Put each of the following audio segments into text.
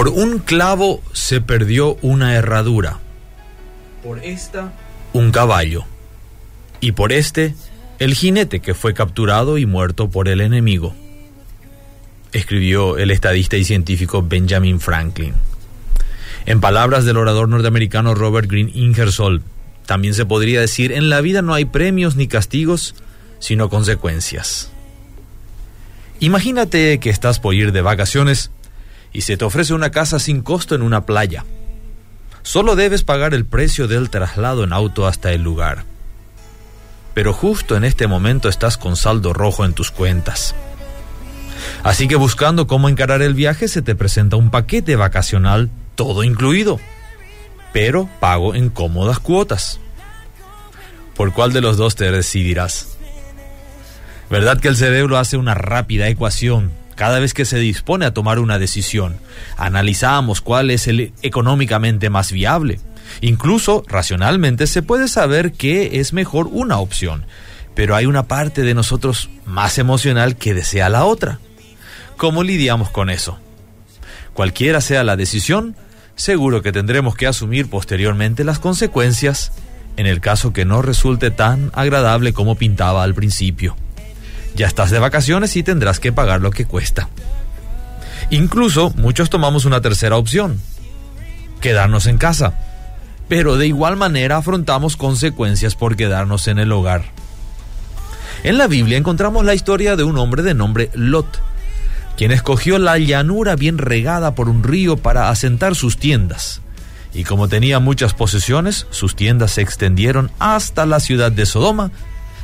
Por un clavo se perdió una herradura. Por esta, un caballo. Y por este, el jinete que fue capturado y muerto por el enemigo. Escribió el estadista y científico Benjamin Franklin. En palabras del orador norteamericano Robert Green Ingersoll, también se podría decir, en la vida no hay premios ni castigos, sino consecuencias. Imagínate que estás por ir de vacaciones y se te ofrece una casa sin costo en una playa. Solo debes pagar el precio del traslado en auto hasta el lugar. Pero justo en este momento estás con saldo rojo en tus cuentas. Así que buscando cómo encarar el viaje se te presenta un paquete vacacional todo incluido, pero pago en cómodas cuotas. ¿Por cuál de los dos te decidirás? ¿Verdad que el cerebro hace una rápida ecuación cada vez que se dispone a tomar una decisión? Analizamos cuál es el económicamente más viable. Incluso racionalmente se puede saber qué es mejor una opción, pero hay una parte de nosotros más emocional que desea la otra. ¿Cómo lidiamos con eso? Cualquiera sea la decisión, seguro que tendremos que asumir posteriormente las consecuencias en el caso que no resulte tan agradable como pintaba al principio. Ya estás de vacaciones y tendrás que pagar lo que cuesta. Incluso muchos tomamos una tercera opción, quedarnos en casa, pero de igual manera afrontamos consecuencias por quedarnos en el hogar. En la Biblia encontramos la historia de un hombre de nombre Lot, quien escogió la llanura bien regada por un río para asentar sus tiendas. Y como tenía muchas posesiones, sus tiendas se extendieron hasta la ciudad de Sodoma,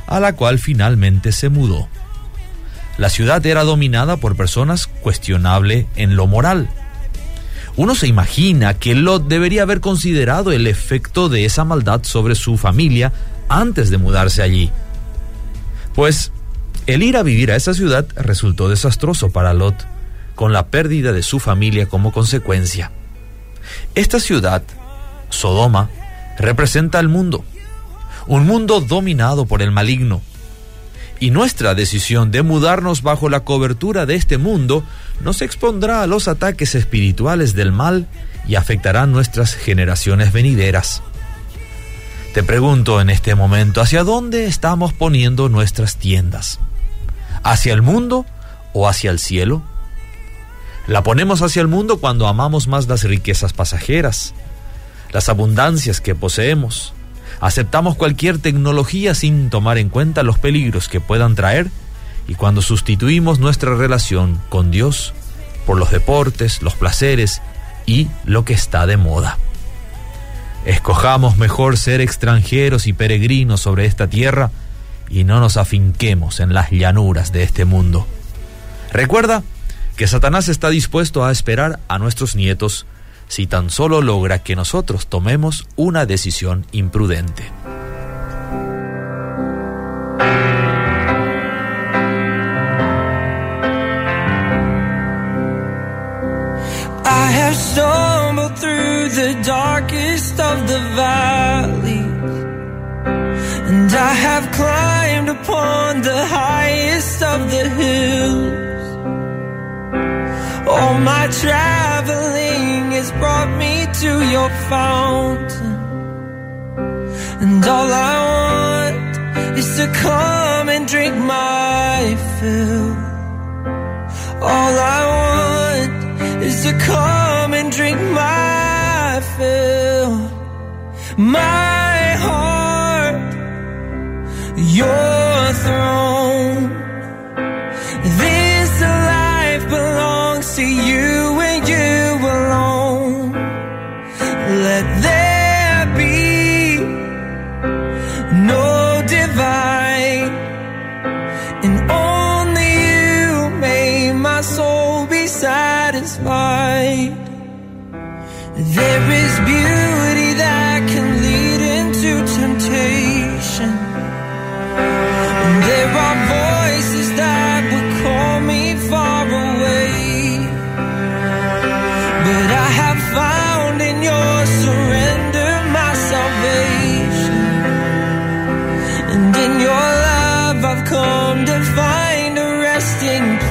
a la cual finalmente se mudó. La ciudad era dominada por personas cuestionable en lo moral. Uno se imagina que Lot debería haber considerado el efecto de esa maldad sobre su familia antes de mudarse allí. Pues el ir a vivir a esa ciudad resultó desastroso para Lot, con la pérdida de su familia como consecuencia. Esta ciudad, Sodoma, representa el mundo, un mundo dominado por el maligno. Y nuestra decisión de mudarnos bajo la cobertura de este mundo nos expondrá a los ataques espirituales del mal y afectará nuestras generaciones venideras. Te pregunto en este momento, ¿hacia dónde estamos poniendo nuestras tiendas? hacia el mundo o hacia el cielo? La ponemos hacia el mundo cuando amamos más las riquezas pasajeras, las abundancias que poseemos. Aceptamos cualquier tecnología sin tomar en cuenta los peligros que puedan traer y cuando sustituimos nuestra relación con Dios por los deportes, los placeres y lo que está de moda. Escojamos mejor ser extranjeros y peregrinos sobre esta tierra y no nos afinquemos en las llanuras de este mundo. Recuerda que Satanás está dispuesto a esperar a nuestros nietos si tan solo logra que nosotros tomemos una decisión imprudente. I have stumbled through the darkest of the And I have climbed upon the highest of the hills. All my traveling has brought me to your fountain. And all I want is to come and drink my fill. All I want is to come and drink my fill. My satisfied. There is beauty that can lead into temptation. There are voices that would call me far away. But I have found in your surrender my salvation. And in your love I've come to find a resting place.